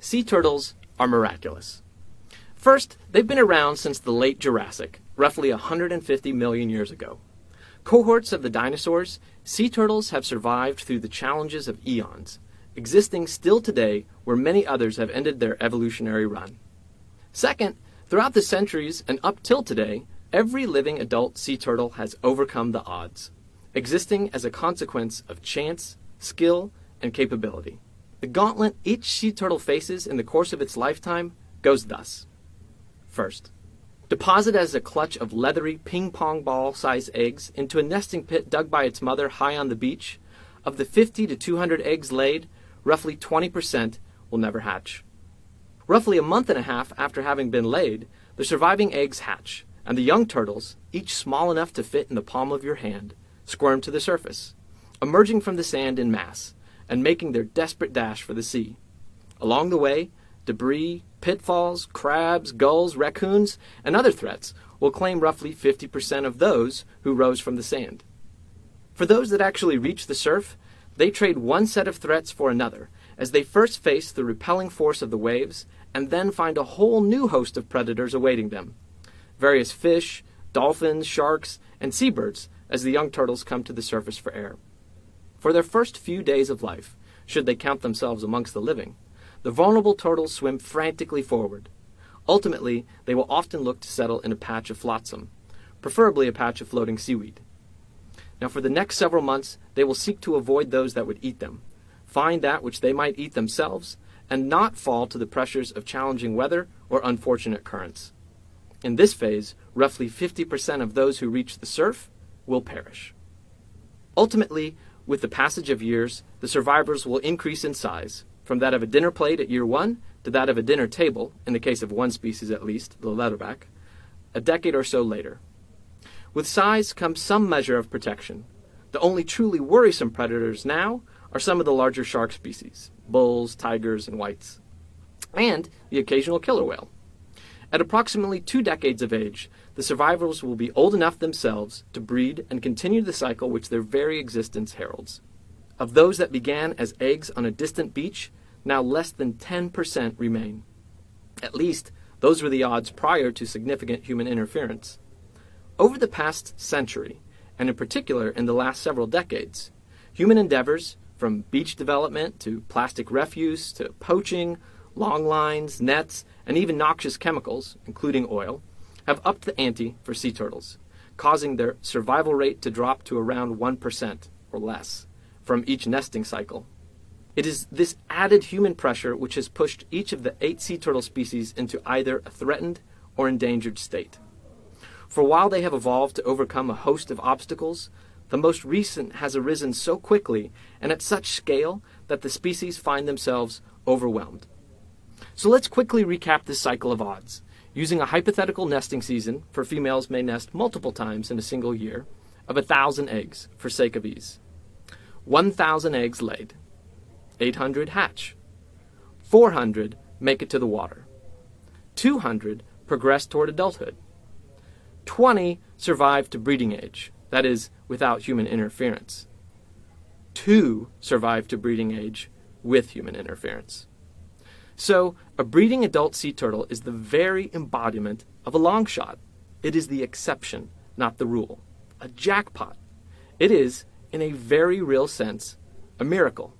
sea turtles are miraculous. First, they've been around since the late Jurassic, roughly 150 million years ago. Cohorts of the dinosaurs, sea turtles have survived through the challenges of eons, existing still today where many others have ended their evolutionary run. Second, throughout the centuries and up till today, every living adult sea turtle has overcome the odds, existing as a consequence of chance, skill, and capability. The gauntlet each sea turtle faces in the course of its lifetime goes thus. First, deposit as a clutch of leathery ping pong ball sized eggs into a nesting pit dug by its mother high on the beach. Of the 50 to 200 eggs laid, roughly 20% will never hatch. Roughly a month and a half after having been laid, the surviving eggs hatch, and the young turtles, each small enough to fit in the palm of your hand, squirm to the surface, emerging from the sand in mass and making their desperate dash for the sea. Along the way, debris, pitfalls, crabs, gulls, raccoons, and other threats will claim roughly 50% of those who rose from the sand. For those that actually reach the surf, they trade one set of threats for another as they first face the repelling force of the waves and then find a whole new host of predators awaiting them various fish, dolphins, sharks, and seabirds as the young turtles come to the surface for air. For their first few days of life, should they count themselves amongst the living, the vulnerable turtles swim frantically forward. Ultimately, they will often look to settle in a patch of flotsam, preferably a patch of floating seaweed. Now, for the next several months, they will seek to avoid those that would eat them, find that which they might eat themselves, and not fall to the pressures of challenging weather or unfortunate currents. In this phase, roughly 50% of those who reach the surf will perish. Ultimately, with the passage of years, the survivors will increase in size, from that of a dinner plate at year one to that of a dinner table, in the case of one species at least, the leatherback, a decade or so later. With size comes some measure of protection. The only truly worrisome predators now are some of the larger shark species bulls, tigers, and whites, and the occasional killer whale. At approximately two decades of age, the survivors will be old enough themselves to breed and continue the cycle which their very existence heralds. Of those that began as eggs on a distant beach, now less than 10% remain. At least, those were the odds prior to significant human interference. Over the past century, and in particular in the last several decades, human endeavors, from beach development to plastic refuse to poaching, long lines, nets, and even noxious chemicals, including oil, have upped the ante for sea turtles, causing their survival rate to drop to around 1% or less from each nesting cycle. It is this added human pressure which has pushed each of the eight sea turtle species into either a threatened or endangered state. For while they have evolved to overcome a host of obstacles, the most recent has arisen so quickly and at such scale that the species find themselves overwhelmed. So let's quickly recap this cycle of odds. Using a hypothetical nesting season, for females may nest multiple times in a single year, of a thousand eggs, for sake of ease. 1,000 eggs laid. 800 hatch. 400 make it to the water. 200 progress toward adulthood. 20 survive to breeding age, that is, without human interference. 2 survive to breeding age with human interference. So, a breeding adult sea turtle is the very embodiment of a long shot. It is the exception, not the rule. A jackpot. It is, in a very real sense, a miracle.